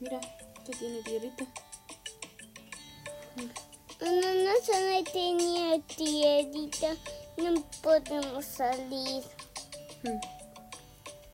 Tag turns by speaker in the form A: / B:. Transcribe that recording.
A: Mira, esto tiene tierrita.
B: Mira. Bueno, no no tenía tierrita. No podemos salir.
A: Mm.